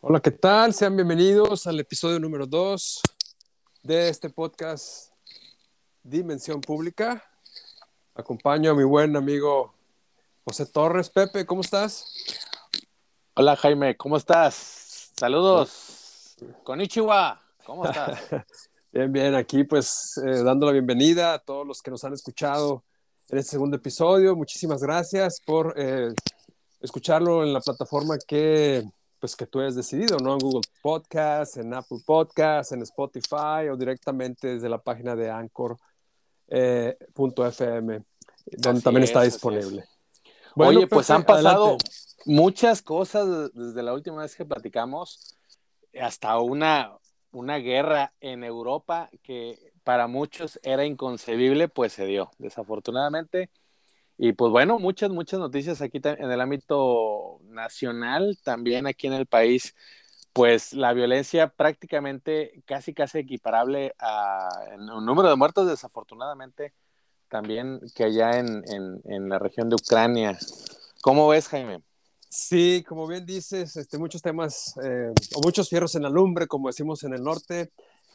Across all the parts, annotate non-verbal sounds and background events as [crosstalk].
Hola, ¿qué tal? Sean bienvenidos al episodio número 2 de este podcast Dimensión Pública. Acompaño a mi buen amigo José Torres. Pepe, ¿cómo estás? Hola Jaime, ¿cómo estás? Saludos. Konnichiwa, ¿cómo estás? [laughs] bien, bien, aquí pues eh, dando la bienvenida a todos los que nos han escuchado en este segundo episodio. Muchísimas gracias por eh, escucharlo en la plataforma que pues que tú hayas decidido, ¿no? En Google Podcast, en Apple Podcast, en Spotify o directamente desde la página de Anchor.fm, eh, donde también está disponible. Bueno, Oye, pues han pasado muchas cosas desde la última vez que platicamos, hasta una, una guerra en Europa que para muchos era inconcebible, pues se dio, desafortunadamente. Y pues bueno, muchas, muchas noticias aquí en el ámbito nacional, también aquí en el país, pues la violencia prácticamente casi, casi equiparable a un número de muertos, desafortunadamente, también que allá en, en, la región de Ucrania. ¿Cómo ves, Jaime? Sí, como bien dices, este, muchos temas eh, o muchos fierros en la lumbre, como decimos en el norte.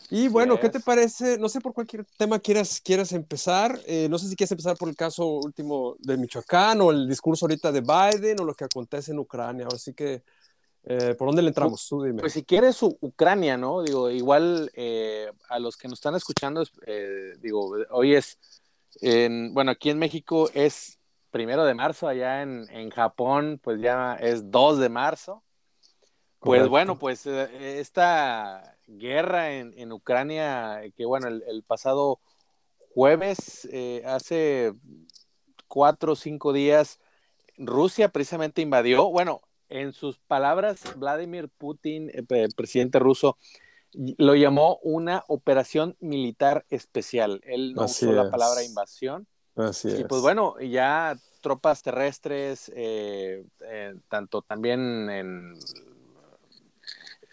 Y bueno, ¿qué te parece? No sé por cualquier tema quieras, quieras empezar. Eh, no sé si quieres empezar por el caso último de Michoacán o el discurso ahorita de Biden o lo que acontece en Ucrania. Así que, eh, ¿por dónde le entramos? Tú dime. Pues si quieres Ucrania, ¿no? Digo, igual eh, a los que nos están escuchando, digo, hoy es, en, bueno, aquí en México es primero de marzo, allá en, en Japón, pues ya es 2 de marzo. Pues bueno, pues esta guerra en, en Ucrania, que bueno, el, pasado jueves, eh, hace cuatro o cinco días, Rusia precisamente invadió, bueno, en sus palabras, Vladimir Putin, el eh, presidente ruso, lo llamó una operación militar especial. Él no usó la palabra invasión. Así y pues bueno, ya tropas terrestres, eh, tanto también en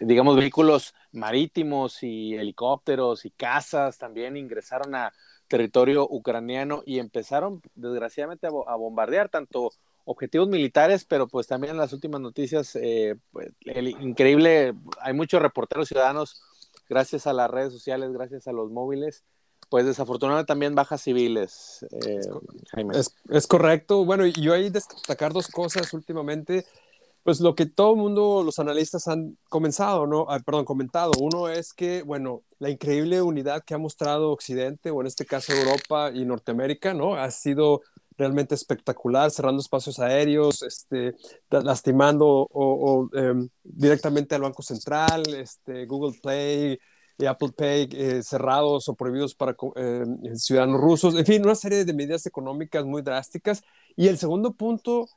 digamos, vehículos marítimos y helicópteros y casas también ingresaron a territorio ucraniano y empezaron desgraciadamente a, bombardear tanto objetivos militares, pero pues también en las últimas noticias, eh, pues, el increíble, hay muchos reporteros ciudadanos, gracias a las redes sociales, gracias a los móviles, pues desafortunadamente también bajas civiles. Eh, es, es, correcto. Bueno, yo ahí destacar dos cosas últimamente pues lo que todo el mundo, los analistas han comenzado, ¿no? Ah, perdón, comentado. Uno es que, bueno, la increíble unidad que ha mostrado Occidente, o en este caso Europa y Norteamérica, ¿no? Ha sido realmente espectacular, cerrando espacios aéreos, este, lastimando em, directamente al Banco Central, este, Google Play y Apple Pay eh, cerrados o prohibidos para em, ciudadanos rusos, en fin, una serie de medidas económicas muy drásticas. Y el segundo punto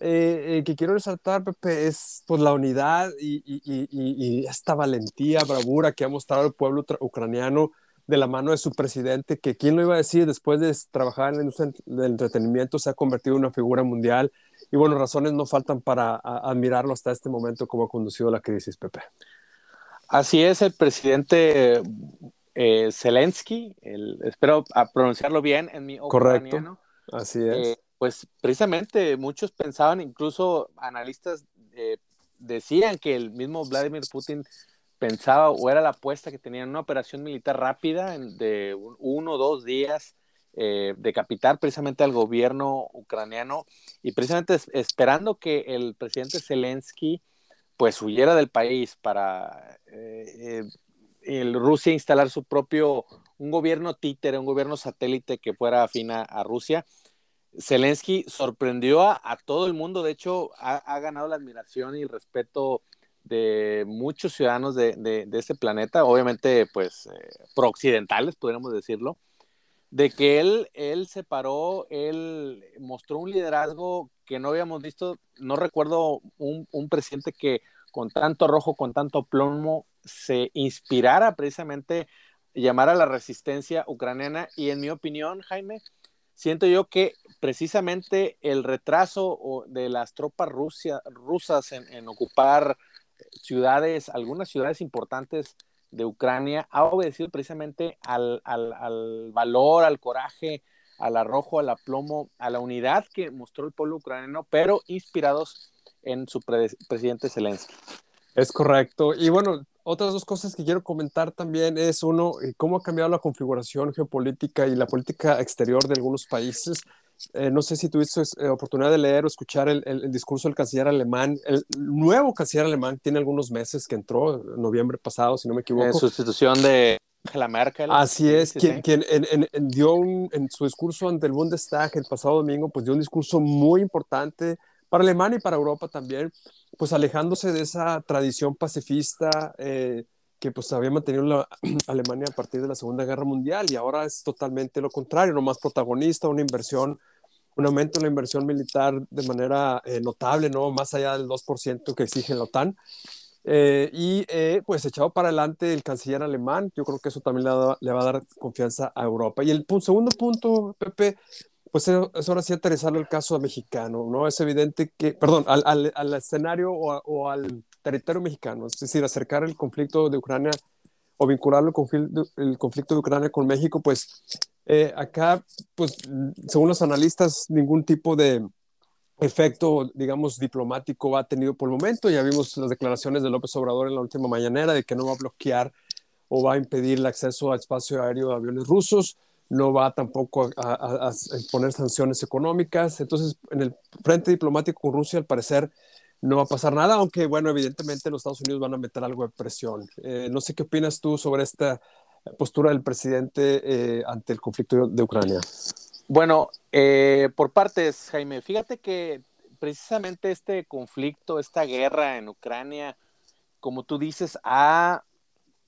eh, eh, que quiero resaltar, Pepe, es pues, la unidad y, y, y, esta valentía, bravura que ha mostrado el pueblo ucraniano de la mano de su presidente, que quién lo iba a decir, después de trabajar en la industria del entretenimiento, se ha convertido en una figura mundial. Y bueno, razones no faltan para admirarlo hasta este momento, como ha conducido la crisis, Pepe. Así es, el presidente eh, Zelensky, espero pronunciarlo bien en mi Correcto, así es. Eh, pues precisamente muchos pensaban, incluso analistas eh, decían que el mismo Vladimir Putin pensaba o era la apuesta que tenían una operación militar rápida de uno o dos días, eh, decapitar precisamente al gobierno ucraniano y precisamente esperando que el presidente Zelensky pues huyera del país para eh, el Rusia instalar su propio, un gobierno títere, un gobierno satélite que fuera afín a Rusia Zelensky sorprendió a, todo el mundo, de hecho ha, ganado la admiración y el respeto de muchos ciudadanos de, de, este planeta, obviamente pues eh, pro-occidentales, podríamos decirlo, de que él, él se paró, él mostró un liderazgo que no habíamos visto, no recuerdo un, un presidente que con tanto rojo, con tanto plomo, se inspirara precisamente llamar a la resistencia ucraniana y en mi opinión, Jaime, siento yo que precisamente el retraso de las tropas rusas en, ocupar ciudades, algunas ciudades importantes de Ucrania, ha obedecido precisamente al, valor, al coraje, al arrojo, al aplomo, a la unidad que mostró el pueblo ucraniano, pero inspirados en su presidente Zelensky. Es correcto. Y bueno, otras dos cosas que quiero comentar también es uno, eh, cómo ha cambiado la configuración geopolítica y la política exterior de algunos países. Eh, no sé si tuviste eh, oportunidad de leer o escuchar el, el, discurso del canciller alemán. El nuevo canciller alemán tiene algunos meses que entró, en noviembre pasado, si no me equivoco. En sustitución de Angela Merkel. Así es, sí, quien, sí. quien en, en, dio un, en su discurso ante el Bundestag el pasado domingo, pues dio un discurso muy importante para Alemania y para Europa también, pues alejándose de esa tradición pacifista eh, que pues había mantenido la [clears throat] Alemania a partir de la Segunda Guerra Mundial y ahora es totalmente lo contrario, no más protagonista, una inversión, un aumento en la inversión militar de manera eh, notable, ¿no? Más allá del 2% que exige la OTAN. Eh, y eh, pues echado para adelante el canciller alemán, yo creo que eso también le, le va a dar confianza a Europa. Y el segundo punto, Pepe, pues es ahora sí aterrizarlo el caso mexicano, ¿no? Es evidente que, perdón, al, al, al escenario o, a, o, al territorio mexicano, es decir, acercar el conflicto de Ucrania o vincularlo conflicto, el conflicto de Ucrania con México, pues eh, acá, pues según los analistas, ningún tipo de, efecto, digamos, diplomático ha tenido por el momento. Ya vimos las declaraciones de López Obrador en la última mañanera de que no va a bloquear o va a impedir el acceso al espacio aéreo de aviones rusos, no va tampoco a, a, sanciones económicas. Entonces, en el frente diplomático con Rusia, al parecer, no va a pasar nada, aunque, bueno, evidentemente los Estados Unidos van a meter algo de presión. Eh, no sé qué opinas tú sobre esta postura del presidente eh, ante el conflicto de Ucrania. Bueno, eh, por partes, Jaime, fíjate que precisamente este conflicto, esta guerra en Ucrania, como tú dices, ha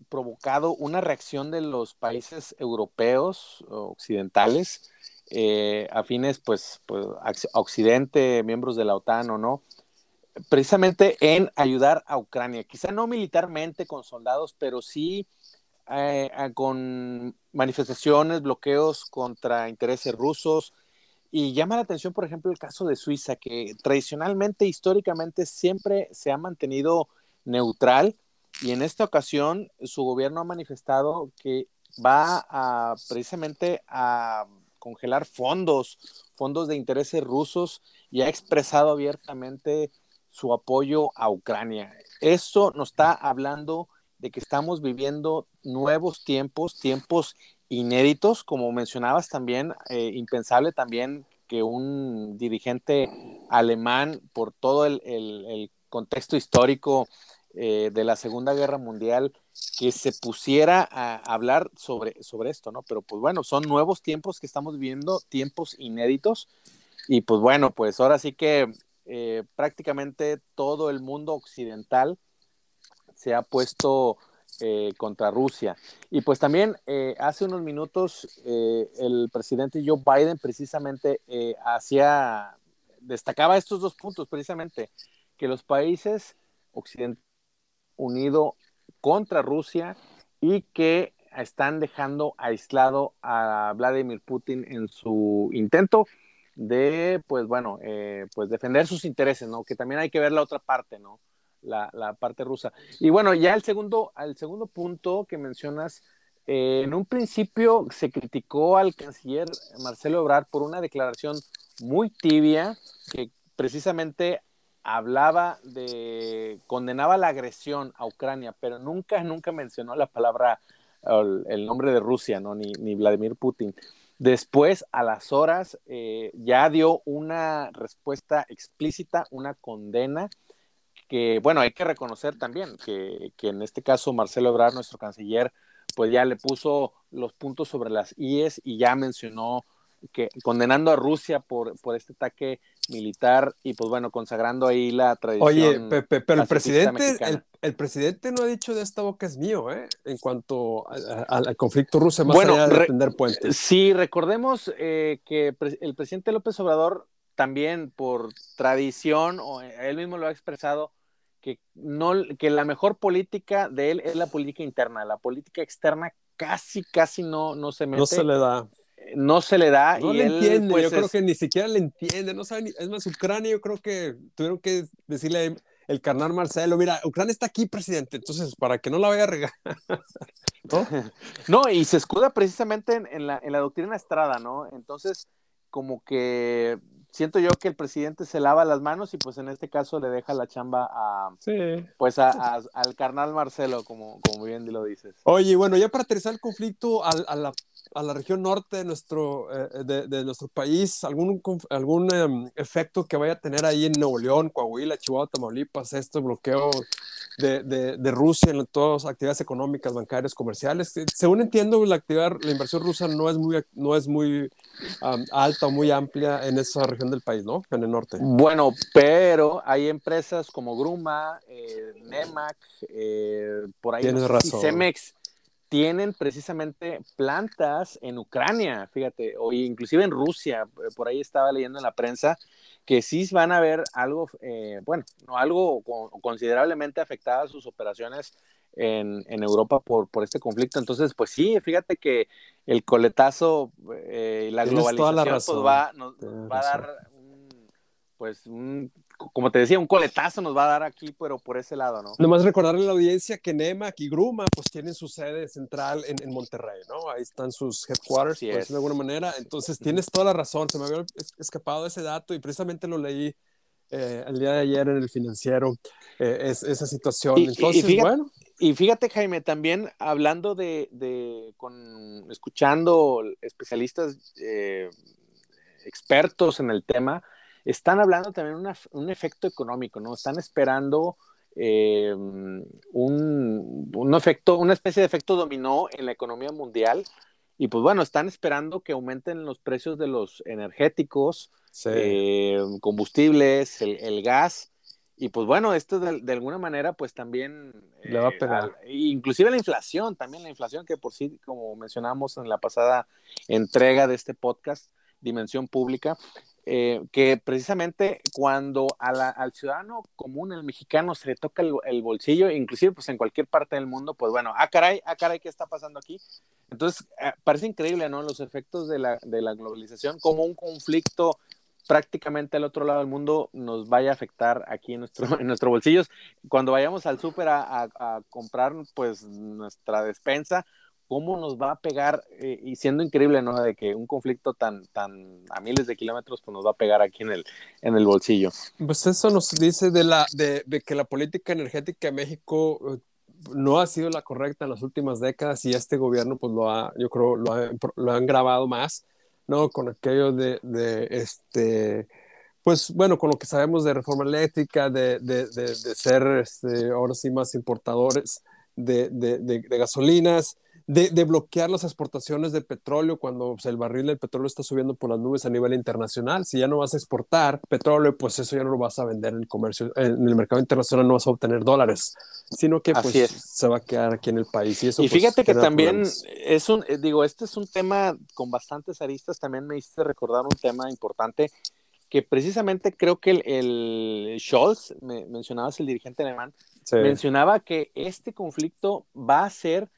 provocado una reacción de los países europeos, occidentales, eh, afines pues, pues, a Occidente, miembros de la OTAN o no, precisamente en ayudar a Ucrania, quizá no militarmente con soldados, pero sí eh, con manifestaciones, bloqueos contra intereses rusos. Y llama la atención, por ejemplo, el caso de Suiza, que tradicionalmente, históricamente, siempre se ha mantenido neutral y en esta ocasión su gobierno ha manifestado que va a precisamente a congelar fondos, fondos de intereses rusos y ha expresado abiertamente su apoyo a Ucrania. Eso nos está hablando de que estamos viviendo nuevos tiempos, tiempos inéditos, como mencionabas también, eh, impensable también que un dirigente alemán, por todo el, el, el contexto histórico eh, de la Segunda Guerra Mundial, que se pusiera a hablar sobre, sobre esto, ¿no? Pero pues bueno, son nuevos tiempos que estamos viviendo, tiempos inéditos, y pues bueno, pues ahora sí que eh, prácticamente todo el mundo occidental se ha puesto eh, contra Rusia. Y pues también hace unos minutos el presidente Joe Biden precisamente hacía, destacaba estos dos puntos precisamente, que los países occidentales unidos contra Rusia y que están dejando aislado a Vladimir Putin en su intento de, pues bueno, eh, pues defender sus intereses, ¿no? Que también hay que ver la otra parte, ¿no? la, la, parte rusa. Y bueno, ya el segundo, el segundo punto que mencionas, eh, en un principio se criticó al canciller Marcelo Ebrard por una declaración muy tibia que precisamente hablaba de, condenaba la agresión a Ucrania, pero nunca, nunca mencionó la palabra, el, nombre de Rusia, ¿no? Ni, ni, Vladimir Putin. Después, a las horas, eh, ya dio una respuesta explícita, una condena que, bueno, hay que reconocer también que, que, en este caso Marcelo Ebrard, nuestro canciller, pues ya le puso los puntos sobre las IES y ya mencionó que condenando a Rusia por, por este ataque militar y pues bueno, consagrando ahí la tradición. Oye, Pepe, pero el presidente, el, el, presidente no ha dicho de esta boca es mío, ¿eh? En cuanto al conflicto ruso, más bueno, allá de puentes. Sí, recordemos eh, que el presidente López Obrador también por tradición, o él mismo lo ha expresado, que, no, que la mejor política de él es la política interna, la política externa casi, casi no, no se mete. No se le da. No se le da. No y le él, entiende, pues, yo es... creo que ni siquiera le entiende, no sabe ni, es más, Ucrania yo creo que tuvieron que decirle el carnal Marcelo, mira, Ucrania está aquí, presidente, entonces para que no la vaya a regar. [laughs] ¿No? [laughs] no, y se escuda precisamente en, en, la, en la doctrina Estrada, ¿no? Entonces, como que siento yo que el presidente se lava las manos y pues en este caso le deja la chamba a pues a, al carnal Marcelo, como, como bien lo dices. Oye, bueno, ya para aterrizar el conflicto a, a la a la región norte de nuestro, eh, de, de, nuestro país, algún, algún em, efecto que vaya a tener ahí en Nuevo León, Coahuila, Chihuahua, Tamaulipas, este bloqueo de, de Rusia en todas las actividades económicas, bancarias, comerciales. Según entiendo, la actividad, la inversión rusa no es muy, no es muy alta o muy amplia en esa región del país, ¿no? En el norte. Bueno, pero hay empresas como Gruma, eh, Nemac, eh, por ahí. Tienes razón. Cemex tienen precisamente plantas en Ucrania, fíjate, o inclusive en Rusia, eh, por ahí estaba leyendo en la prensa que sí van a ver algo, eh, bueno, no algo considerablemente afectadas sus operaciones en, en Europa por, por, este conflicto. Entonces, pues sí, fíjate que el coletazo, eh, la globalización, pues va, nos, va a dar un, pues un como te decía, un coletazo nos va a dar aquí, pero por ese lado, ¿no? Nomás recordarle a la audiencia que NEMAC y Gruma, pues tienen su sede central en, en Monterrey, ¿no? Ahí están sus headquarters, por decirlo de alguna manera. Entonces, tienes toda la razón, se me había escapado ese dato y precisamente lo leí eh, el día de ayer en el financiero, eh, es, esa situación. Entonces, y fíjate, bueno. Y fíjate, Jaime, también hablando de, de con, escuchando especialistas eh, expertos en el tema, están hablando también de un efecto económico, ¿no? Están esperando eh, un, un, efecto, una especie de efecto dominó en la economía mundial. Y pues bueno, están esperando que aumenten los precios de los energéticos, eh, combustibles, el, gas. Y pues bueno, esto de, alguna manera pues también... Le va a eh, pegar. inclusive la inflación, también la inflación que por sí, como mencionamos en la pasada entrega de este podcast, Dimensión Pública, eh, que precisamente cuando al ciudadano común, el mexicano, se le toca el, bolsillo, inclusive pues en cualquier parte del mundo, pues bueno, ah caray, ah caray, ¿qué está pasando aquí? Entonces, eh, parece increíble, ¿no? Los efectos de la, de la globalización, como un conflicto prácticamente al otro lado del mundo nos vaya a afectar aquí en nuestro, [laughs] en nuestros bolsillos. Cuando vayamos al súper a, a, comprar pues nuestra despensa, cómo nos va a pegar, eh, y siendo increíble, ¿no? De que un conflicto tan, tan a miles de kilómetros, pues nos va a pegar aquí en el, en el bolsillo. Pues eso nos dice de, la, de, de que la política energética de México eh, no ha sido la correcta en las últimas décadas y este gobierno, pues lo ha, yo creo, lo, ha, lo han grabado más, ¿no? Con aquello de, de este pues bueno, con lo que sabemos de reforma eléctrica, de, de, de, de ser este, ahora sí más importadores de, gasolinas, de, bloquear las exportaciones de petróleo cuando pues, el barril del petróleo está subiendo por las nubes a nivel internacional. Si ya no vas a exportar petróleo, pues eso ya no lo vas a vender en el comercio, en el mercado internacional no vas a obtener dólares, sino que pues se va a quedar aquí en el país. Y, eso, y pues, fíjate que también es un, eh, digo, este es un tema con bastantes aristas, también me hiciste recordar un tema importante que precisamente creo que el, el Scholz, me, mencionabas el dirigente alemán, mencionaba que este conflicto va a ser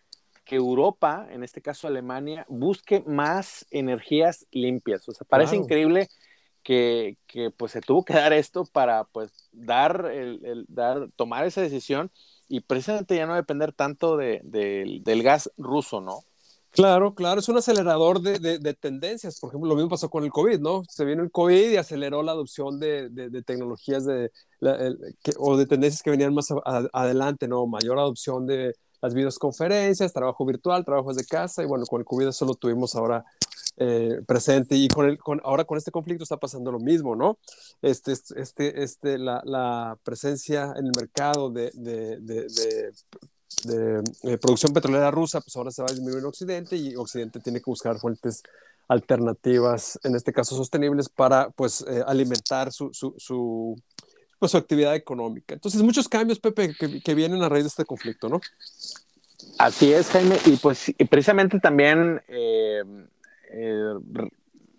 que Europa, en este caso Alemania, busque más energías limpias. O sea, parece increíble que, que, pues se tuvo que dar esto para pues dar, el, dar, tomar esa decisión y precisamente ya no depender tanto de, del gas ruso, ¿no? Claro, claro, es un acelerador de, de, tendencias. Por ejemplo, lo mismo pasó con el COVID, ¿no? Se vino el COVID y aceleró la adopción de, tecnologías de, o de tendencias que venían más adelante, ¿no? Mayor adopción de, las videoconferencias, trabajo virtual, trabajos de casa, y bueno, con el COVID eso lo tuvimos ahora eh, presente, y con el, con, ahora con este conflicto está pasando lo mismo, ¿no? Este, este, este, la, la presencia en el mercado de, de, de, de eh, producción petrolera rusa, pues ahora se va a disminuir en Occidente, y Occidente tiene que buscar fuentes alternativas, en este caso sostenibles, para pues eh, alimentar su, su, su pues, su actividad económica. Entonces, muchos cambios, Pepe, que, vienen a raíz de este conflicto, ¿no? Así es, Jaime, y pues precisamente también eh, eh,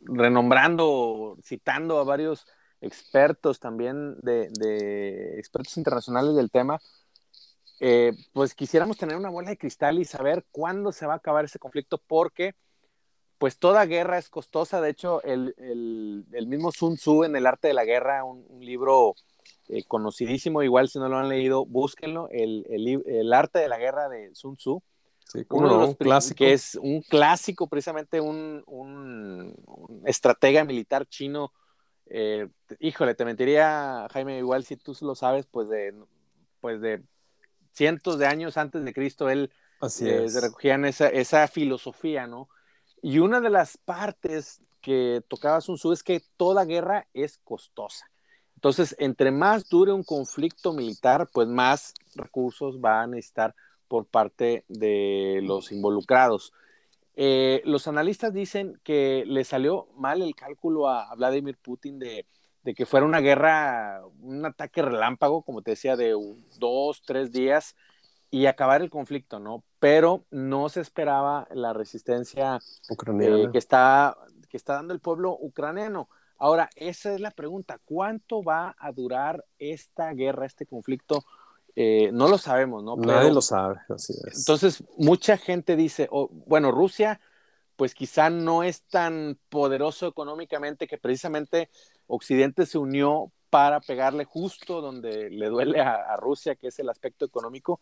renombrando, citando a varios expertos también de, expertos internacionales del tema, eh, pues quisiéramos tener una bola de cristal y saber cuándo se va a acabar ese conflicto, porque pues toda guerra es costosa. De hecho, el, mismo Sun Tzu en El arte de la guerra, un libro eh, conocidísimo, igual si no lo han leído, búsquenlo, el, el, el arte de la guerra de Sun Tzu. uno de los clásicos. Que es un clásico, precisamente un, un, estratega militar chino eh, híjole, te mentiría, Jaime, igual si tú lo sabes, pues de, pues de cientos de años antes de Cristo, él eh, se recogían esa, esa filosofía, ¿no? Y una de las partes que tocaba Sun Tzu es que toda guerra es costosa. Entonces, entre más dure un conflicto militar, pues más recursos va a necesitar por parte de los involucrados. Eh, los analistas dicen que le salió mal el cálculo a, Vladimir Putin de, que fuera una guerra, un ataque relámpago, como te decía, de dos, tres días y acabar el conflicto, ¿no? Pero no se esperaba la resistencia eh, que, está, que está dando el pueblo ucraniano. Ahora, esa es la pregunta, ¿cuánto va a durar esta guerra, este conflicto? Eh, no lo sabemos, ¿no? Nadie lo sabe, así es. Entonces, mucha gente dice, oh, bueno, Rusia, pues quizá no es tan poderoso económicamente que precisamente Occidente se unió para pegarle justo donde le duele a, Rusia, que es el aspecto económico.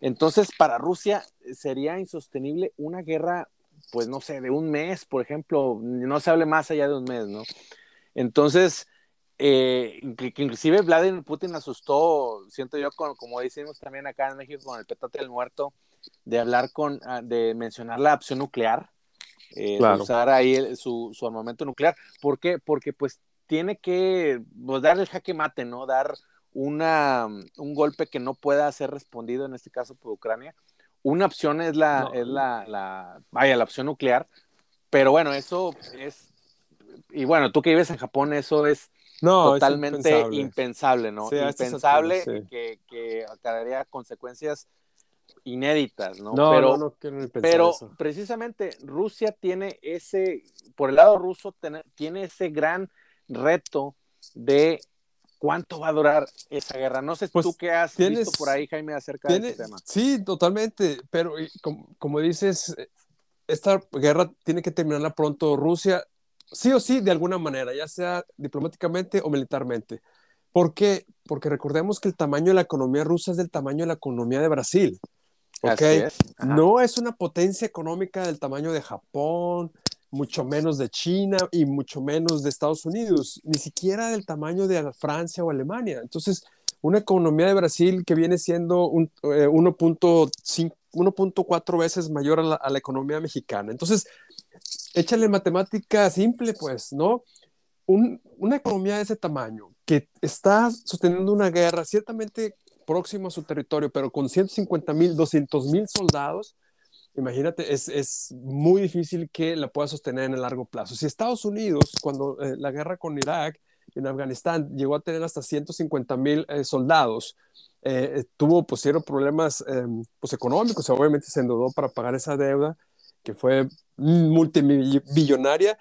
Entonces, para Rusia sería insostenible una guerra, pues no sé, de un mes, por ejemplo, no se hable más allá de un mes, ¿no? Entonces, eh, inclusive Vladimir Putin asustó, siento yo, como decimos también acá en México con el petate del muerto, de hablar con, ah, de mencionar la opción nuclear, eh, de usar ahí su, su, armamento nuclear. ¿Por qué? Porque pues tiene que pues, dar el jaque mate, ¿no? Dar una, un golpe que no pueda ser respondido, en este caso por Ucrania. Una opción es la, es la, la, vaya, la opción nuclear, pero bueno, eso es y bueno, tú que vives en Japón, eso es totalmente impensable. ¿no? impensable que, que acarrearía consecuencias inéditas, ¿no? pero, pero precisamente Rusia tiene ese, por el lado ruso, tiene ese gran reto de cuánto va a durar esa guerra. No sé pues tú qué has visto por ahí, Jaime, acerca de este tema. Sí, totalmente, pero como, como, dices, esta guerra tiene que terminarla pronto. Rusia sí o sí, de alguna manera, ya sea diplomáticamente o militarmente. ¿Por qué? Porque recordemos que el tamaño de la economía rusa es del tamaño de la economía de Brasil. ¿okay? No es una potencia económica del tamaño de Japón, mucho menos de China y mucho menos de Estados Unidos, ni siquiera del tamaño de Francia o Alemania. Entonces, una economía de Brasil que viene siendo 1.5 1.4 eh, veces mayor a la, a la, economía mexicana. Entonces, échale matemática simple, pues, ¿no? una economía de ese tamaño que está sosteniendo una guerra ciertamente próximo a su territorio, pero con 150 mil, 200 mil soldados, imagínate, es, es, muy difícil que la pueda sostener en el largo plazo. Si Estados Unidos, cuando eh, la guerra con Irak en Afganistán llegó a tener hasta 150 mil eh, soldados, eh, tuvo, pues, problemas em, pues, económicos, obviamente se endeudó para pagar esa deuda, que fue multimillonaria.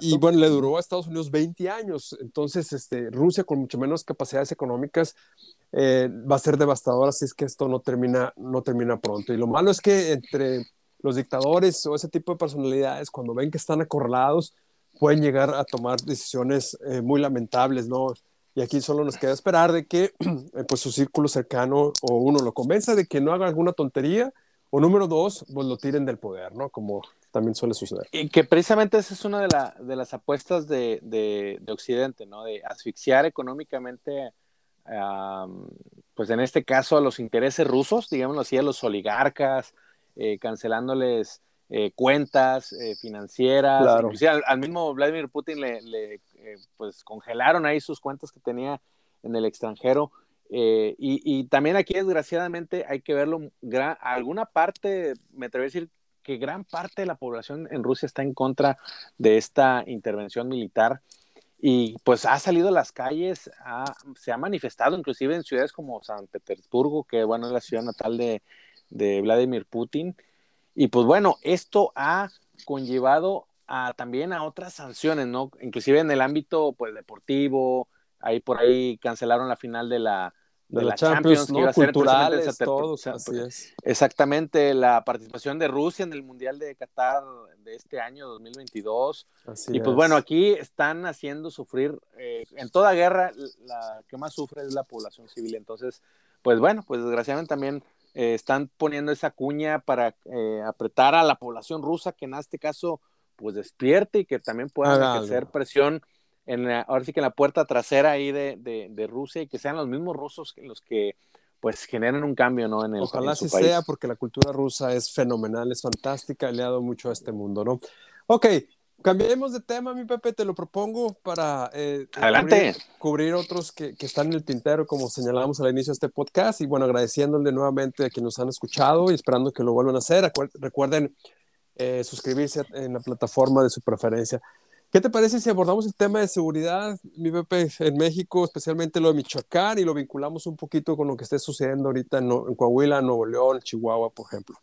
Y, bueno, le duró a Estados Unidos 20 años. Entonces, este, Rusia, con mucho menos capacidades económicas, eh, va a ser devastadora si es que esto no termina, no termina pronto. Y lo malo es que entre los dictadores o ese tipo de personalidades, cuando ven que están acorralados, pueden llegar a tomar decisiones eh, muy lamentables, ¿no? Y aquí solo nos queda esperar de que [clears throat] pues su círculo cercano o uno lo convenza de que no haga alguna tontería o número dos, pues lo tiren del poder, ¿no? Como también suele suceder. Y que precisamente esa es una de, de las apuestas de, de, Occidente, ¿no? De asfixiar económicamente, pues en este caso a los intereses rusos, digámoslo así, a los oligarcas, eh, cancelándoles eh, cuentas eh, financieras. Claro. Inclusive al, mismo Vladimir Putin le, le pues congelaron ahí sus cuentas que tenía en el extranjero. Eh, y, también aquí, desgraciadamente, hay que verlo, alguna parte, me atrevo a decir que gran parte de la población en Rusia está en contra de esta intervención militar y pues ha salido a las calles, se ha manifestado inclusive en ciudades como San Petersburgo, que bueno, es la ciudad natal de, de Vladimir Putin. Y pues bueno, esto ha conllevado a, también a otras sanciones, ¿no? Inclusive en el ámbito pues deportivo, ahí por ahí cancelaron la final de la, de, la Champions, ¿no? culturales, todos, así es. Exactamente, la participación de Rusia en el Mundial de Qatar de este año 2022. Así y pues bueno, aquí están haciendo sufrir, eh, en toda guerra, la que más sufre es la población civil. Entonces, pues bueno, pues desgraciadamente también eh, están poniendo esa cuña para eh, apretar a la población rusa, que en este caso, pues despierte y que también pueda ejercer presión en ahora sí que en la puerta trasera ahí de, de, Rusia y que sean los mismos rusos los que pues generen un cambio, ¿no? En el, Ojalá así sea, porque la cultura rusa es fenomenal, es fantástica, le ha dado mucho a este mundo, ¿no? Ok, cambiemos de tema, mi Pepe, te lo propongo para eh, Adelante. Cubrir, otros que, que, están en el tintero, como señalábamos al inicio de este podcast, y bueno, agradeciéndole nuevamente a quienes nos han escuchado y esperando que lo vuelvan a hacer. Recuerden eh, suscribirse en la plataforma de su preferencia. ¿Qué te parece si abordamos el tema de seguridad, mi Pepe, en México, especialmente lo de Michoacán, y lo vinculamos un poquito con lo que esté sucediendo ahorita en, Coahuila, Nuevo León, Chihuahua, por ejemplo?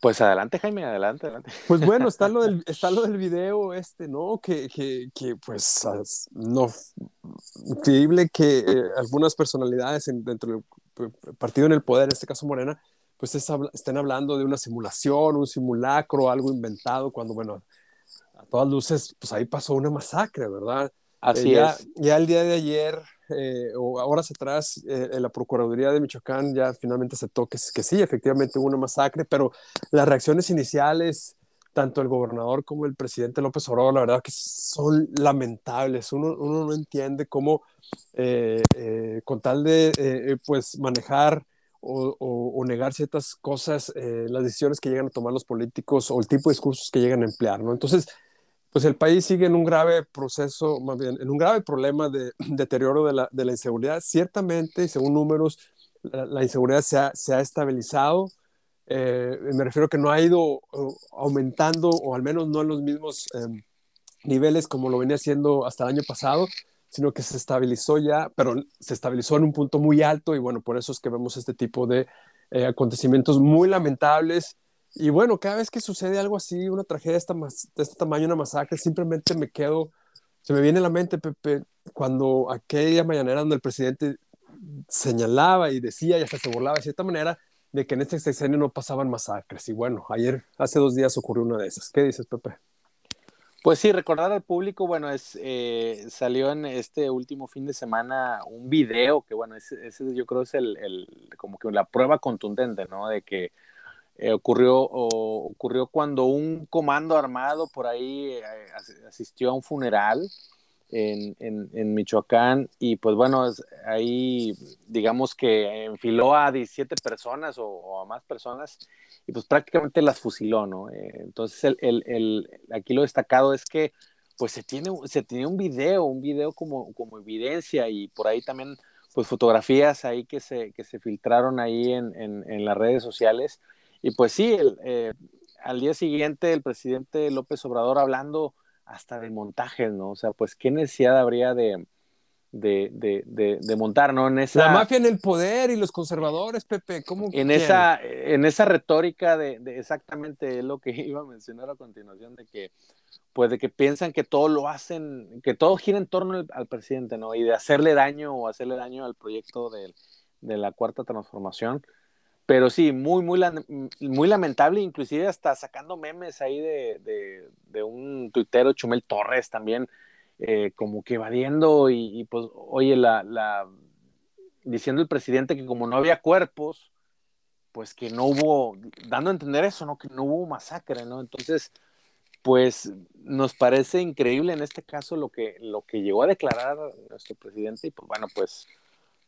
Pues adelante, Jaime, adelante, adelante. Pues bueno, está lo del, [laughs] está lo del video este, ¿no? Que, que, que pues, no, increíble que eh, algunas personalidades dentro del partido en el poder, en este caso Morena, pues estén hablando de una simulación, un simulacro, algo inventado, cuando, bueno, todas luces, pues ahí pasó una masacre, ¿verdad? Así eh, es. Ya el día de ayer, eh, o horas atrás, eh, la Procuraduría de Michoacán ya finalmente aceptó que, que sí, efectivamente hubo una masacre, pero las reacciones iniciales, tanto el gobernador como el presidente López Obrador, la verdad que son lamentables. Uno, uno no entiende cómo, con tal de pues manejar o, o, negar ciertas cosas, las decisiones que llegan a tomar los políticos o el tipo de discursos que llegan a emplear, ¿no? Entonces, pues el país sigue en un grave proceso, más bien, en un grave problema de [clears throat] deterioro de la, inseguridad. Ciertamente, según números, la, inseguridad se ha, estabilizado. Eh, me refiero que no ha ido aumentando, o al menos no en los mismos em, niveles como lo venía haciendo hasta el año pasado, sino que se estabilizó ya, pero se estabilizó en un punto muy alto y bueno, por eso es que vemos este tipo de eh, acontecimientos muy lamentables y bueno, cada vez que sucede algo así, una tragedia de, esta, de este tamaño, una masacre, simplemente me quedo, se me viene a la mente, Pepe, cuando aquella mañanera donde el presidente señalaba y decía y hasta se burlaba de cierta manera de que en este sexenio no pasaban masacres. Y bueno, ayer, hace dos días ocurrió una de esas. ¿Qué dices, Pepe? Pues sí, recordar al público, bueno, es, eh, salió en este último fin de semana un video que, bueno, ese, yo creo es el, el, como que la prueba contundente, ¿no? De que eh, ocurrió, ocurrió cuando un comando armado por ahí eh, asistió a un funeral en, en, Michoacán y pues bueno, ahí digamos que enfiló a 17 personas o, a más personas y pues prácticamente las fusiló, ¿no? Eh, entonces el, el, el, aquí lo destacado es que pues se tiene, se tiene un video, un video como, como evidencia y por ahí también pues fotografías ahí que se, que se filtraron ahí en, en las redes sociales y pues sí, eh, al día siguiente el presidente López Obrador hablando hasta de montajes, ¿no? O sea, pues qué necesidad habría de, de, de, de, montar, ¿no? En esa, la mafia en el poder y los conservadores, Pepe, ¿cómo? En esa, en esa retórica de, exactamente lo que [laughs] iba a mencionar a continuación, de que, pues de que piensan que todo lo hacen, que todo gira en torno al, al presidente, ¿no? Y de hacerle daño o hacerle daño al proyecto de la cuarta transformación. Pero sí, muy, muy, muy lamentable, inclusive hasta sacando memes ahí de, de, un tuitero, Chumel Torres, también, eh, como que evadiendo y, pues, oye, la, la, diciendo el presidente que como no había cuerpos, pues que no hubo, dando a entender eso, ¿no? Que no hubo masacre, ¿no? Entonces, pues nos parece increíble en este caso lo que, lo que llegó a declarar nuestro presidente y pues bueno, pues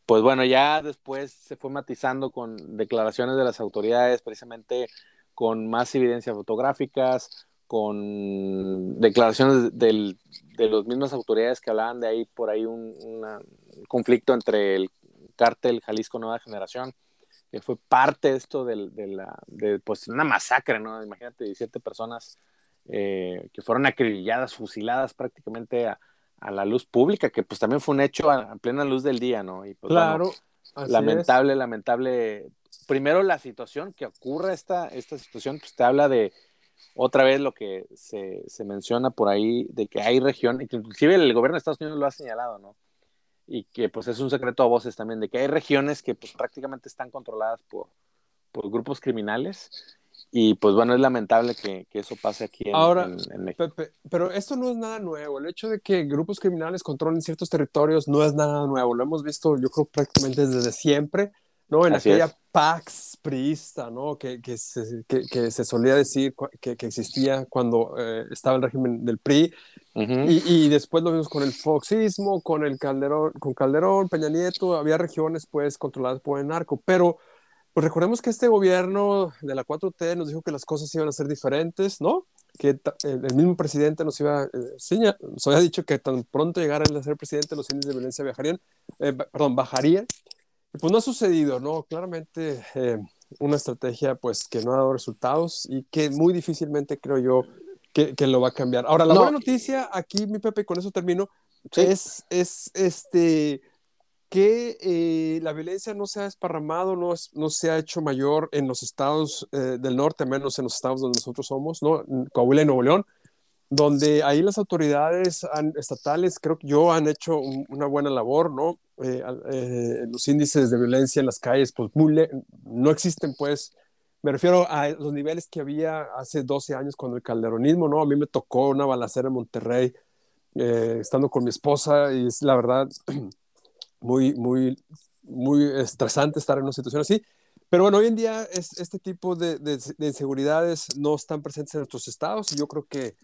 pues bueno, ya después se fue matizando con declaraciones de las autoridades, precisamente con más evidencias fotográficas, con declaraciones de las mismas autoridades que hablaban de ahí, por ahí un, conflicto entre el cártel Jalisco Nueva Generación, que fue parte de esto de, la, de pues una masacre, ¿no? Imagínate, 17 personas eh, que fueron acribilladas, fusiladas prácticamente a, a la luz pública, que pues también fue un hecho a, plena luz del día, ¿no? Y pues, claro. lamentable, lamentable. Primero la situación que ocurre esta, esta situación, pues te habla de otra vez lo que se, se menciona por ahí, de que hay regiones, inclusive el gobierno de Estados Unidos lo ha señalado, ¿no? Y que pues es un secreto a voces también, de que hay regiones que pues prácticamente están controladas por, por grupos criminales y pues bueno, es lamentable que, que eso pase aquí en, Ahora, en, México. Pepe, pero esto no es nada nuevo. El hecho de que grupos criminales controlen ciertos territorios no es nada nuevo. Lo hemos visto, yo creo, prácticamente desde siempre. ¿no? En aquella Pax priista, ¿no? Que, que, se, que, se solía decir que, existía cuando eh, estaba el régimen del PRI. y, y, después lo vimos con el foxismo, con el Calderón, con Calderón, Peña Nieto, había regiones pues controladas por el narco, pero pues recordemos que este gobierno de la 4T nos dijo que las cosas iban a ser diferentes, ¿no? Que el mismo presidente nos iba, eh, nos había dicho que tan pronto llegara a ser presidente los índices de violencia viajarían, eh, perdón, bajarían pues no ha sucedido, ¿no? Claramente eh, una estrategia pues que no ha dado resultados y que muy difícilmente creo yo que, que lo va a cambiar. Ahora, la buena noticia aquí, mi Pepe, con eso termino, es, es este, que eh, la violencia no se ha esparramado, no, no se ha hecho mayor en los estados eh, del norte, menos en los estados donde nosotros somos, ¿no? Coahuila y Nuevo León donde ahí las autoridades estatales, creo que yo, han hecho una buena labor, ¿no? Eh, los índices de violencia en las calles, pues no existen, pues, me refiero a los niveles que había hace 12 años cuando el calderonismo, ¿no? A mí me tocó una balacera en Monterrey, estando con mi esposa, y es la verdad [clears throat] muy, muy, muy estresante estar en una situación así. Pero bueno, hoy en día es, este tipo de, de, de inseguridades no están presentes en nuestros estados y yo creo que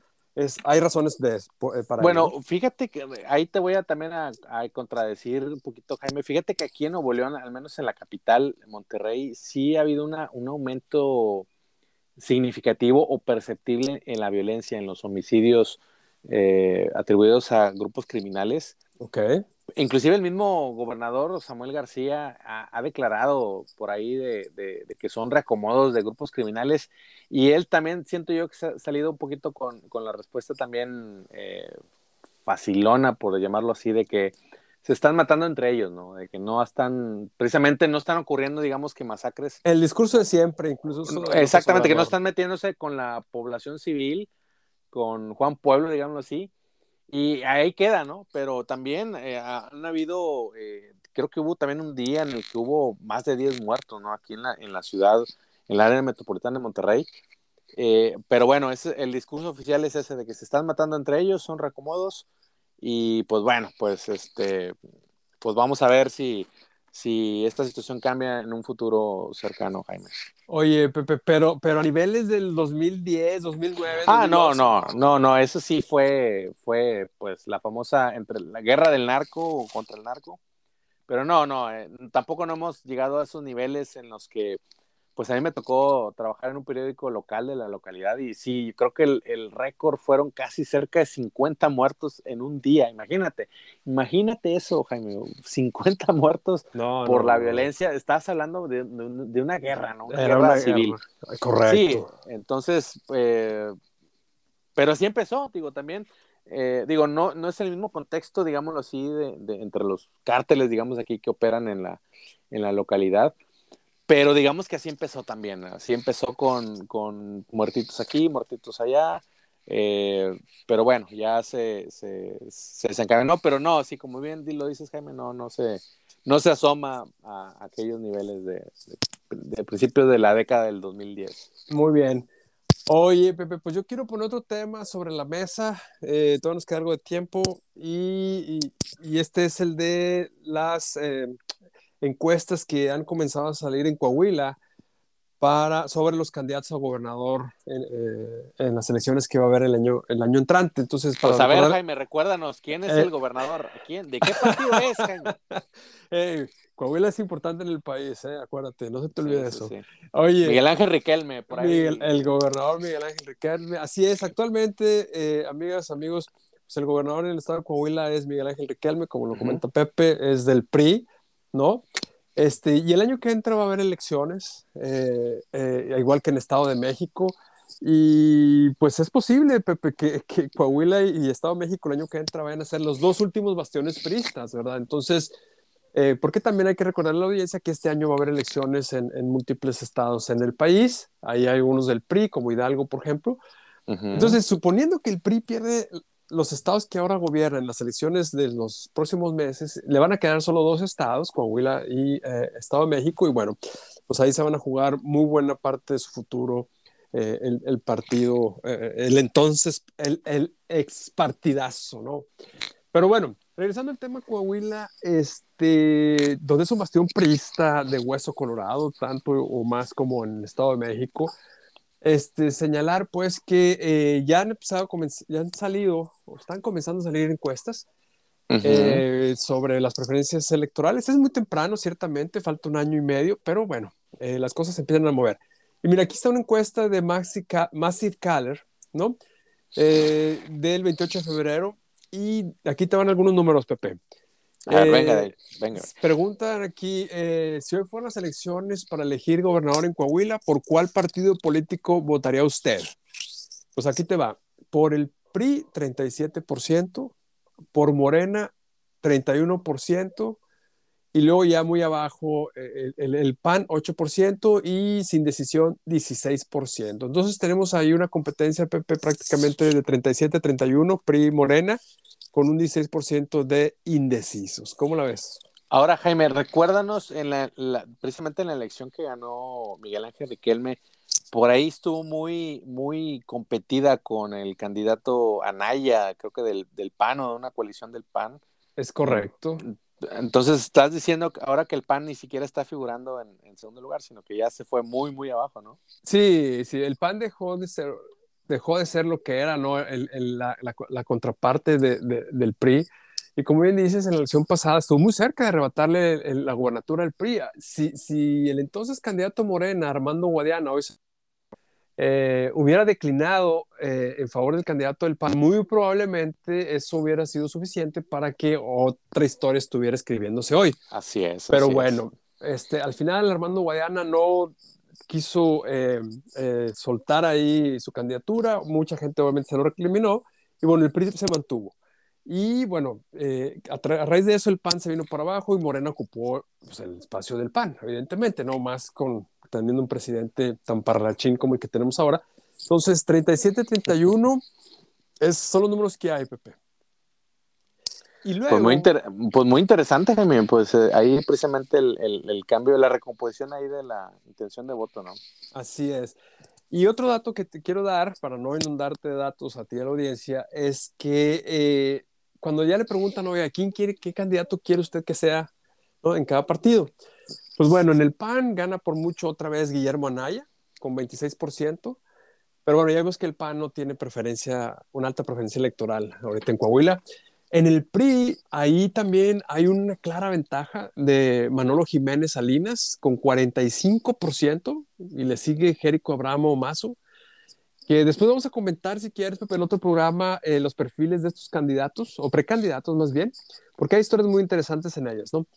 hay razones de, eh, para Bueno, fíjate que ahí te voy a también a, contradecir un poquito, Jaime. Fíjate que aquí en Nuevo León, al menos en la capital, Monterrey, sí ha habido una, un aumento significativo o perceptible en la violencia, en los homicidios eh, atribuidos a grupos criminales. Ok. Inclusive el mismo gobernador Samuel García ha, declarado por ahí de, que son reacomodos de grupos criminales y él también siento yo que se ha salido un poquito con, la respuesta también eh, facilona, por llamarlo así, de que se están matando entre ellos, ¿no? De que no están, precisamente no están ocurriendo, digamos que masacres. El discurso de siempre, incluso. Exactamente, que no están metiéndose con la población civil, con Juan Pueblo, digámoslo así, y ahí queda, ¿no? Pero también eh, han habido, eh, creo que hubo también un día en el que hubo más de 10 muertos, ¿no? Aquí en la, en la ciudad, en la área metropolitana de Monterrey. Eh, pero bueno, el discurso oficial es ese de que se están matando entre ellos, son reacomodos. Y pues bueno, pues este, pues vamos a ver si, si esta situación cambia en un futuro cercano, Jaime. Oye, Pepe, pero, pero a niveles del 2010, 2009. Ah, no, no, no, no, eso sí fue, fue pues la famosa entre la guerra del narco contra el narco. Pero no, no, eh, tampoco no hemos llegado a esos niveles en los que pues a mí me tocó trabajar en un periódico local de la localidad y sí, creo que el, récord fueron casi cerca de 50 muertos en un día, imagínate, imagínate eso, Jaime, 50 muertos por la violencia, estás hablando de, una guerra, ¿no? Una guerra civil. Correcto. Sí, entonces, eh, pero así empezó, digo, también. Eh, digo, no, no es el mismo contexto, digámoslo así, de, entre los cárteles, digamos, aquí que operan en la, en la localidad, pero digamos que así empezó también, así empezó con, con muertitos aquí, muertitos allá, eh, pero bueno, ya se, se, se desencadenó, pero no, así como bien lo dices Jaime, no, no se, no se asoma a aquellos niveles de, de, principios de la década del 2010. Muy bien. Oye, Pepe, pues yo quiero poner otro tema sobre la mesa. Eh, nos queda algo de tiempo y, y, este es el de las eh, encuestas que han comenzado a salir en Coahuila para, sobre los candidatos a gobernador en, eh, las elecciones que va a haber el año, el año entrante. Entonces, para pues a ver, Jaime, recuérdanos, ¿quién es el eh, gobernador? ¿Quién? ¿De qué partido es, Jaime? [laughs] Coahuila es importante en el país, eh, acuérdate, no se te olvide eso. Oye, Miguel Ángel Riquelme, por ahí. el gobernador Miguel Ángel Riquelme, así es, actualmente, amigas, amigos, pues el gobernador en el estado de Coahuila es Miguel Ángel Riquelme, como lo comenta Pepe, es del PRI. ¿No? Este, y el año que entra va a haber elecciones, eh, eh, igual que en Estado de México. Y pues es posible, Pepe, que, que, Coahuila y Estado de México el año que entra vayan a ser los dos últimos bastiones priistas, ¿verdad? Entonces, eh, porque también hay que recordar a la audiencia que este año va a haber elecciones en, en múltiples estados en el país. Ahí hay algunos del PRI, como Hidalgo, por ejemplo. Entonces, suponiendo que el PRI pierde los estados que ahora gobiernan las elecciones de los próximos meses, le van a quedar solo dos estados, Coahuila y eh, Estado de México, y bueno, pues ahí se van a jugar muy buena parte de su futuro eh, el, partido, eh, el entonces, el, el ex partidazo, ¿no? Pero bueno, Regresando al tema Coahuila, este, donde es un bastión priista de hueso colorado, tanto o más como en el Estado de México, este, señalar pues que eh, ya han empezado, ya han salido, o están comenzando a salir encuestas eh, sobre las preferencias electorales. Es muy temprano, ciertamente, falta un año y medio, pero bueno, eh, las cosas se empiezan a mover. Y mira, aquí está una encuesta de Massive Caller, ¿no? del 28 de febrero, y aquí te van algunos números, Pepe. A ver, venga, venga. Preguntan aquí, si hoy fueran las elecciones para elegir gobernador en Coahuila, ¿por cuál partido político votaría usted? Pues aquí te va. Por el PRI, 37%, por Morena 31%, y luego ya muy abajo eh, el, PAN 8% y sin decisión 16%. Entonces tenemos ahí una competencia, PP, prácticamente de 37-31, PRI Morena, con un 16% de indecisos. ¿Cómo la ves? Ahora, Jaime, recuérdanos en la, precisamente en la elección que ganó Miguel Ángel Riquelme, por ahí estuvo muy, muy competida con el candidato Anaya, creo que del, del PAN o de una coalición del PAN. Es correcto. Entonces, estás diciendo ahora que el PAN ni siquiera está figurando en, segundo lugar, sino que ya se fue muy, muy abajo, ¿no? Sí, sí, el PAN dejó de ser, dejó de ser lo que era, ¿no? El, la, la, contraparte de, del PRI. Y como bien dices, en la elección pasada estuvo muy cerca de arrebatarle la gubernatura al PRI. Si, si el entonces candidato Morena, Armando Guadiana, hoy eh, hubiera declinado eh, en favor del candidato del PAN, muy probablemente eso hubiera sido suficiente para que otra historia estuviera escribiéndose hoy. Así es. Pero bueno, Este, al final Armando Guadiana no quiso eh, soltar ahí su candidatura, mucha gente obviamente se lo recriminó y bueno, el PRI se mantuvo. Y bueno, a, raíz de eso el PAN se vino para abajo y Morena ocupó pues, el espacio del PAN, evidentemente, no más con teniendo un presidente tan parrachín como el que tenemos ahora. Entonces, 37-31 es, son los números que hay, Pepe. Y luego, pues, muy pues muy interesante, Jaime. Pues eh, ahí precisamente el, el, cambio de la recomposición ahí de la intención de voto, ¿no? Así es. Y otro dato que te quiero dar, para no inundarte de datos a ti y a la audiencia, es que eh, cuando ya le preguntan, oye, ¿quién quiere, qué candidato quiere usted que sea en cada partido? Pues bueno, en el PAN gana por mucho otra vez Guillermo Anaya, con 26%. Pero bueno, ya vemos que el PAN no tiene preferencia, una alta preferencia electoral ahorita en Coahuila. En el PRI, ahí también hay una clara ventaja de Manolo Jiménez Salinas con 45% y le sigue Jerico Abramo Mazo, que después vamos a comentar, si quieres, Pepe, en otro programa, eh, los perfiles de estos candidatos, o precandidatos más bien, porque hay historias muy interesantes en ellas, ¿no?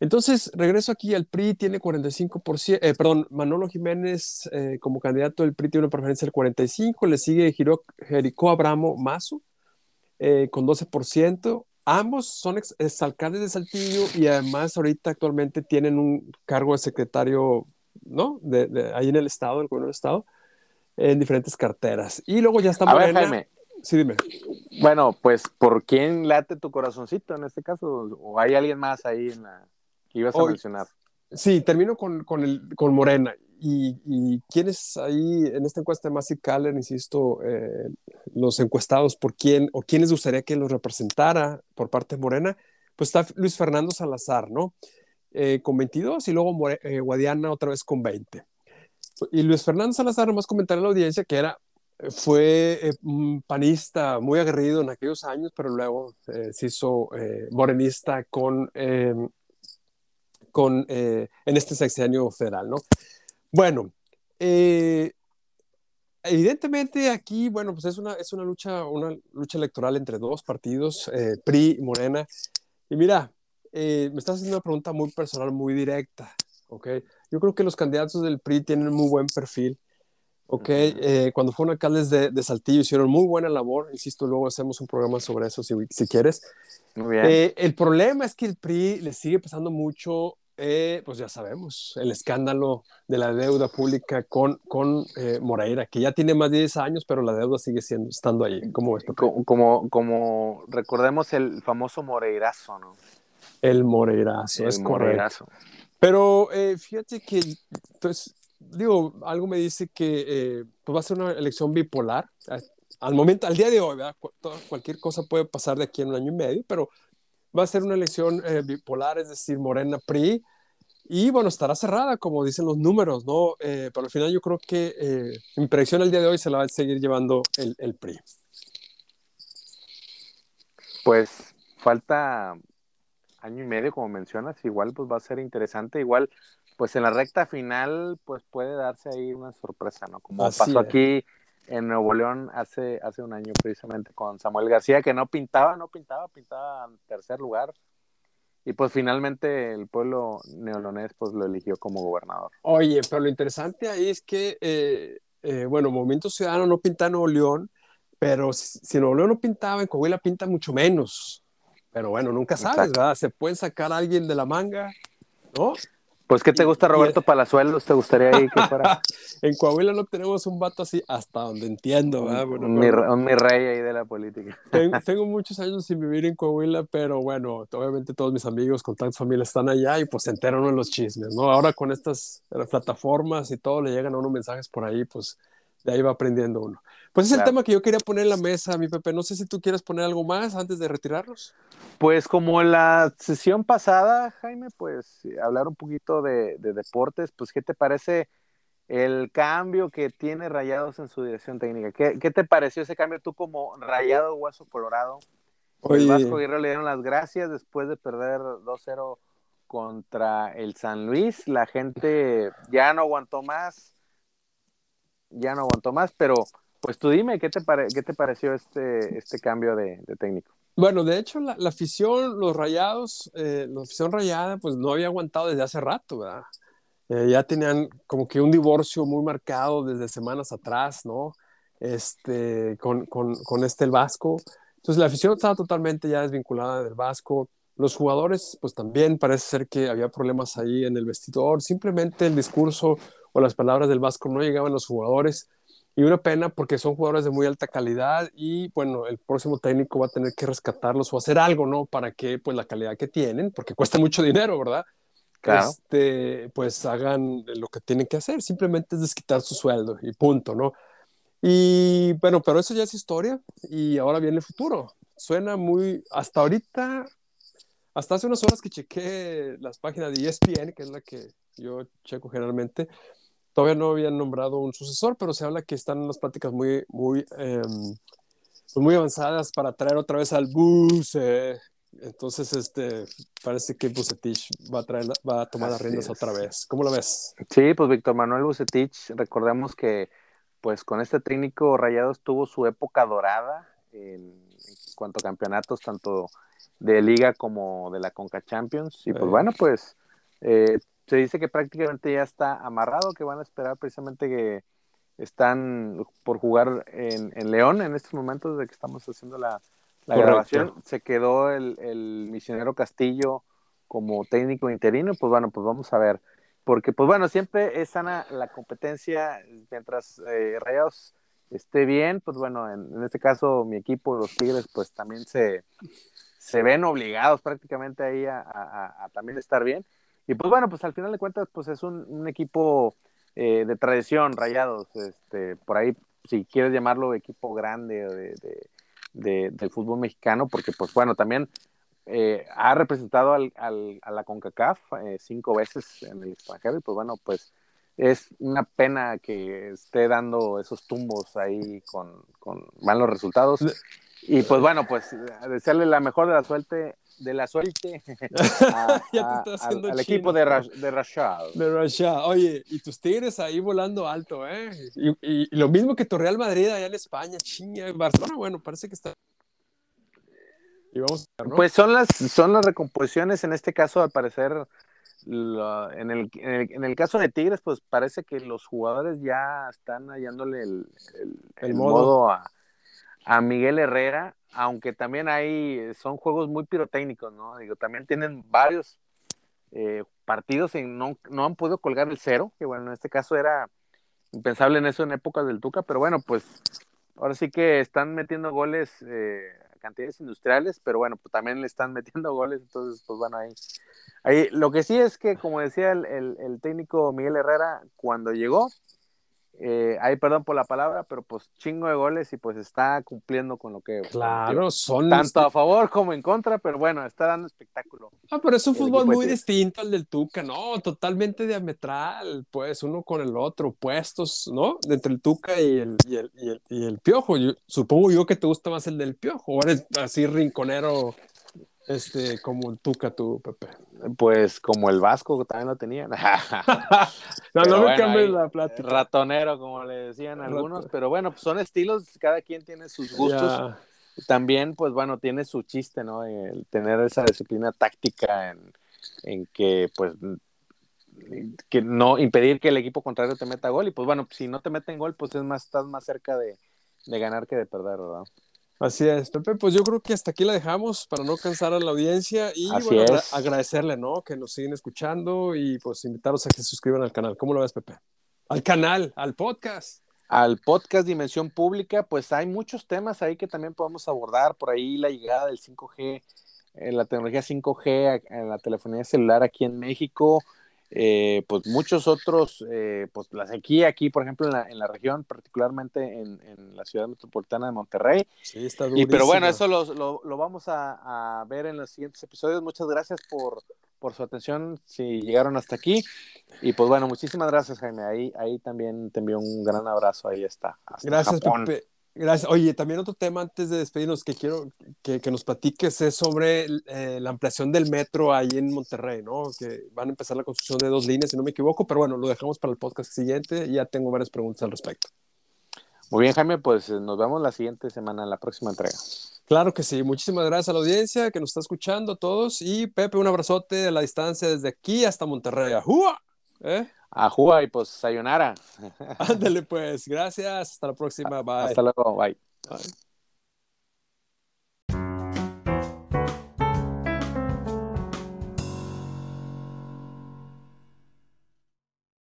Entonces, regreso aquí al PRI, tiene 45%, eh, perdón, Manolo Jiménez eh, como candidato del PRI tiene una preferencia del 45%, le sigue Jericó Abramo Mazo eh, con 12%. Ambos son exalcaldes de Saltillo y además ahorita actualmente tienen un cargo de secretario, ¿no? De, ahí en el Estado, el gobierno del Estado, en diferentes carteras. Y luego ya está A ver, Jaime. Sí, dime. Bueno, pues, ¿por quién late tu corazoncito en este caso? ¿O hay alguien más ahí en la ibas a mencionar. Sí, termino con, con, el, con Morena. Y, y quiénes ahí en esta encuesta de Massive Caller, insisto, eh, los encuestados por quién o quiénes gustaría que los representara por parte de Morena, pues está Luis Fernando Salazar, ¿no? Eh, con 22 y luego eh, Guadiana otra vez con 20. Y Luis Fernando Salazar, nomás comentar a la audiencia que era, fue un panista muy aguerrido en aquellos años, pero luego se hizo morenista con con, eh, en este sexenio federal, ¿no? Bueno, eh, evidentemente aquí, bueno, pues es una, es una, lucha, una lucha electoral entre dos partidos, eh, PRI y Morena. Y mira, me estás haciendo una pregunta muy personal, muy directa, ¿ok? Yo creo que los candidatos del PRI tienen muy buen perfil, ¿ok? cuando fueron alcaldes de, de, Saltillo hicieron muy buena labor, insisto, luego hacemos un programa sobre eso si, si quieres. Muy bien. el problema es que el PRI le sigue pasando mucho eh, pues ya sabemos, el escándalo de la deuda pública con, con eh, Moreira, que ya tiene más de 10 años, pero la deuda sigue siendo, estando ahí. ¿Cómo Como, como, recordemos el famoso Moreirazo, ¿no? El Moreirazo, es correcto. Pero eh, fíjate que, pues, digo, algo me dice que pues va a ser una elección bipolar. Al momento, al día de hoy, ¿verdad? Cualquier cosa puede pasar de aquí en un año y medio, pero va a ser una elección eh, bipolar, es decir, Morena PRI, y bueno, estará cerrada, como dicen los números, ¿no? Eh, pero al final yo creo que eh, mi predicción el día de hoy se la va a seguir llevando el, el PRI. Pues falta año y medio, como mencionas, igual pues va a ser interesante, igual pues en la recta final pues puede darse ahí una sorpresa, ¿no? Como pasó aquí en Nuevo León hace, hace un año precisamente con Samuel García, que no pintaba, no pintaba, pintaba en tercer lugar. Y pues finalmente el pueblo neolonés pues lo eligió como gobernador. Oye, pero lo interesante ahí es que, eh, eh, bueno, Movimiento Ciudadano no pinta en Nuevo León, pero si, si Nuevo León no pintaba, en Coahuila pinta mucho menos. Pero bueno, nunca sabes, ¿verdad? Se puede sacar a alguien de la manga, ¿no? Pues, ¿qué te gusta Roberto Palazuelos? ¿Te gustaría ahí que fuera? [laughs] en Coahuila no tenemos un vato así, hasta donde entiendo, ¿verdad? un, mi, rey ahí de la política. [laughs] Tengo, muchos años sin vivir en Coahuila, pero bueno, obviamente todos mis amigos con tantas familias están allá y pues se enteran de los chismes, ¿no? Ahora con estas plataformas y todo, le llegan a uno mensajes por ahí, pues de ahí va aprendiendo uno. Pues es el tema que yo quería poner en la mesa, mi Pepe. No sé si tú quieres poner algo más antes de retirarnos. Pues como en la sesión pasada, Jaime, pues hablar un poquito de, deportes, pues ¿qué te parece el cambio que tiene Rayados en su dirección técnica? ¿Qué, te pareció ese cambio tú como Rayado Hueso Colorado? El Vasco Guerrero le dieron las gracias después de perder 2-0 contra el San Luis. La gente ya no aguantó más, ya no aguantó más, pero pues tú dime, ¿qué te, qué te pareció este, este cambio de, técnico? Bueno, de hecho, la, afición, los rayados, eh, la afición rayada, pues no había aguantado desde hace rato, ¿verdad? Eh, ya tenían como que un divorcio muy marcado desde semanas atrás, ¿no? Este, con, con, con este el Vasco. Entonces la afición estaba totalmente ya desvinculada del Vasco. Los jugadores, pues también parece ser que había problemas ahí en el vestidor. Simplemente el discurso o las palabras del Vasco no llegaban a los jugadores. Y una pena porque son jugadores de muy alta calidad y bueno, el próximo técnico va a tener que rescatarlos o hacer algo, ¿no? Para que pues la calidad que tienen, porque cuesta mucho dinero, ¿verdad? Claro. Este, pues hagan lo que tienen que hacer, simplemente es desquitar su sueldo y punto, ¿no? Y bueno, pero eso ya es historia y ahora viene el futuro. Suena muy, hasta ahorita, hasta hace unas horas que chequé las páginas de ESPN, que es la que yo checo generalmente, Todavía no habían nombrado un sucesor, pero se habla que están las pláticas muy, muy, pues muy avanzadas para traer otra vez al Buse. Entonces, este, parece que Bucetich va a, traer, va a tomar las riendas otra vez. ¿Cómo lo ves? Sí, pues Víctor Manuel Bucetich, recordemos que pues con este técnico Rayados tuvo su época dorada en, cuanto a campeonatos, tanto de liga como de la Conca Champions. Y pues bueno, pues eh, se dice que prácticamente ya está amarrado, que van a esperar precisamente que están por jugar en, León en estos momentos de que estamos haciendo la, grabación. Se quedó el, misionero Castillo como técnico interino, pues bueno, pues vamos a ver. Porque, pues bueno, siempre es sana la competencia mientras eh, Rayados esté bien, pues bueno, en, este caso mi equipo, los Tigres, pues también se, se ven obligados prácticamente ahí a también estar bien. Y pues bueno, pues al final de cuentas, pues es un, equipo eh, de tradición, rayados, este, por ahí, si quieres llamarlo equipo grande de, del fútbol mexicano, porque pues bueno, también eh, ha representado al, a la CONCACAF eh, cinco veces en el extranjero, y pues bueno, pues es una pena que esté dando esos tumbos ahí con, con malos resultados. Y pues bueno, pues desearle la mejor de la suerte de la suerte [laughs] al, equipo de, de Rashad. De Rashad. Oye, y tus Tigres ahí volando alto, ¿eh? Y, lo mismo que tu Real Madrid allá en España, chinga, Barcelona, bueno, parece que está... Y vamos Pues son las, son las recomposiciones, en este caso, al parecer, en, el, en, el, caso de Tigres, pues parece que los jugadores ya están hallándole el, el, modo, a, a Miguel Herrera aunque también hay, eh, son juegos muy pirotécnicos, ¿no? Digo, también tienen varios eh, partidos en no, no han podido colgar el cero, que bueno, en este caso era impensable en eso en épocas del Tuca, pero bueno, pues ahora sí que están metiendo goles eh, cantidades industriales, pero bueno, pues también le están [laughs] metiendo goles, entonces pues bueno, ahí, ahí lo que sí es que, como decía el, el técnico Miguel Herrera, cuando llegó, eh, ahí perdón por la palabra, pero pues chingo de goles y pues está cumpliendo con lo que... Claro, son... Tanto a favor como en contra, pero bueno, está dando espectáculo. Ah, pero es un fútbol muy distinto al del Tuca, ¿no? Totalmente diametral, pues uno con el otro, puestos, ¿no? Entre el Tuca y el, y el, y el, y el Piojo. supongo yo que te gusta más el del Piojo, o eres así rinconero este, como el Tuca tú, Pepe. Pues como el Vasco también lo tenían. [laughs] no, no me cambies la plática. Ratonero, como le decían algunos, pero bueno, pues son estilos, cada quien tiene sus gustos. También, pues bueno, tiene su chiste, ¿no? El tener esa disciplina táctica en, en que, pues, que no impedir que el equipo contrario te meta gol. Y pues bueno, si no te meten gol, pues es más, estás más cerca de, de ganar que de perder, ¿verdad? Así es, Pepe, pues yo creo que hasta aquí la dejamos para no cansar a la audiencia y bueno, agradecerle, ¿no? Que nos siguen escuchando y pues invitarlos a que se suscriban al canal. ¿Cómo lo ves, Pepe? Al canal, al podcast. Al podcast Dimensión Pública, pues hay muchos temas ahí que también podemos abordar. Por ahí la llegada del 5G, eh, la tecnología 5G en la telefonía celular aquí en México, eh, pues muchos otros, eh, pues la sequía aquí, por ejemplo, en la, en la región, particularmente en, en, la ciudad metropolitana de Monterrey. Sí, está y, Pero bueno, eso lo, lo, lo vamos a, a, ver en los siguientes episodios. Muchas gracias por, por su atención, si llegaron hasta aquí. Y pues bueno, muchísimas gracias, Jaime. Ahí, ahí también te envío un gran abrazo. Ahí está. gracias, Pepe. Gracias. Oye, también otro tema antes de despedirnos que quiero que, que nos platiques es sobre eh, la ampliación del metro ahí en Monterrey, ¿no? Que van a empezar la construcción de dos líneas, si no me equivoco, pero bueno, lo dejamos para el podcast siguiente ya tengo varias preguntas al respecto. Muy bien, Jaime, pues eh, nos vemos la siguiente semana en la próxima entrega. Claro que sí, muchísimas gracias a la audiencia que nos está escuchando todos y Pepe, un abrazote a la distancia desde aquí hasta Monterrey. ¡Ajúa! ¿Eh? Ajúa y pues sayonara. [laughs] Ándale pues, gracias, hasta la próxima, bye. Hasta luego, bye. bye.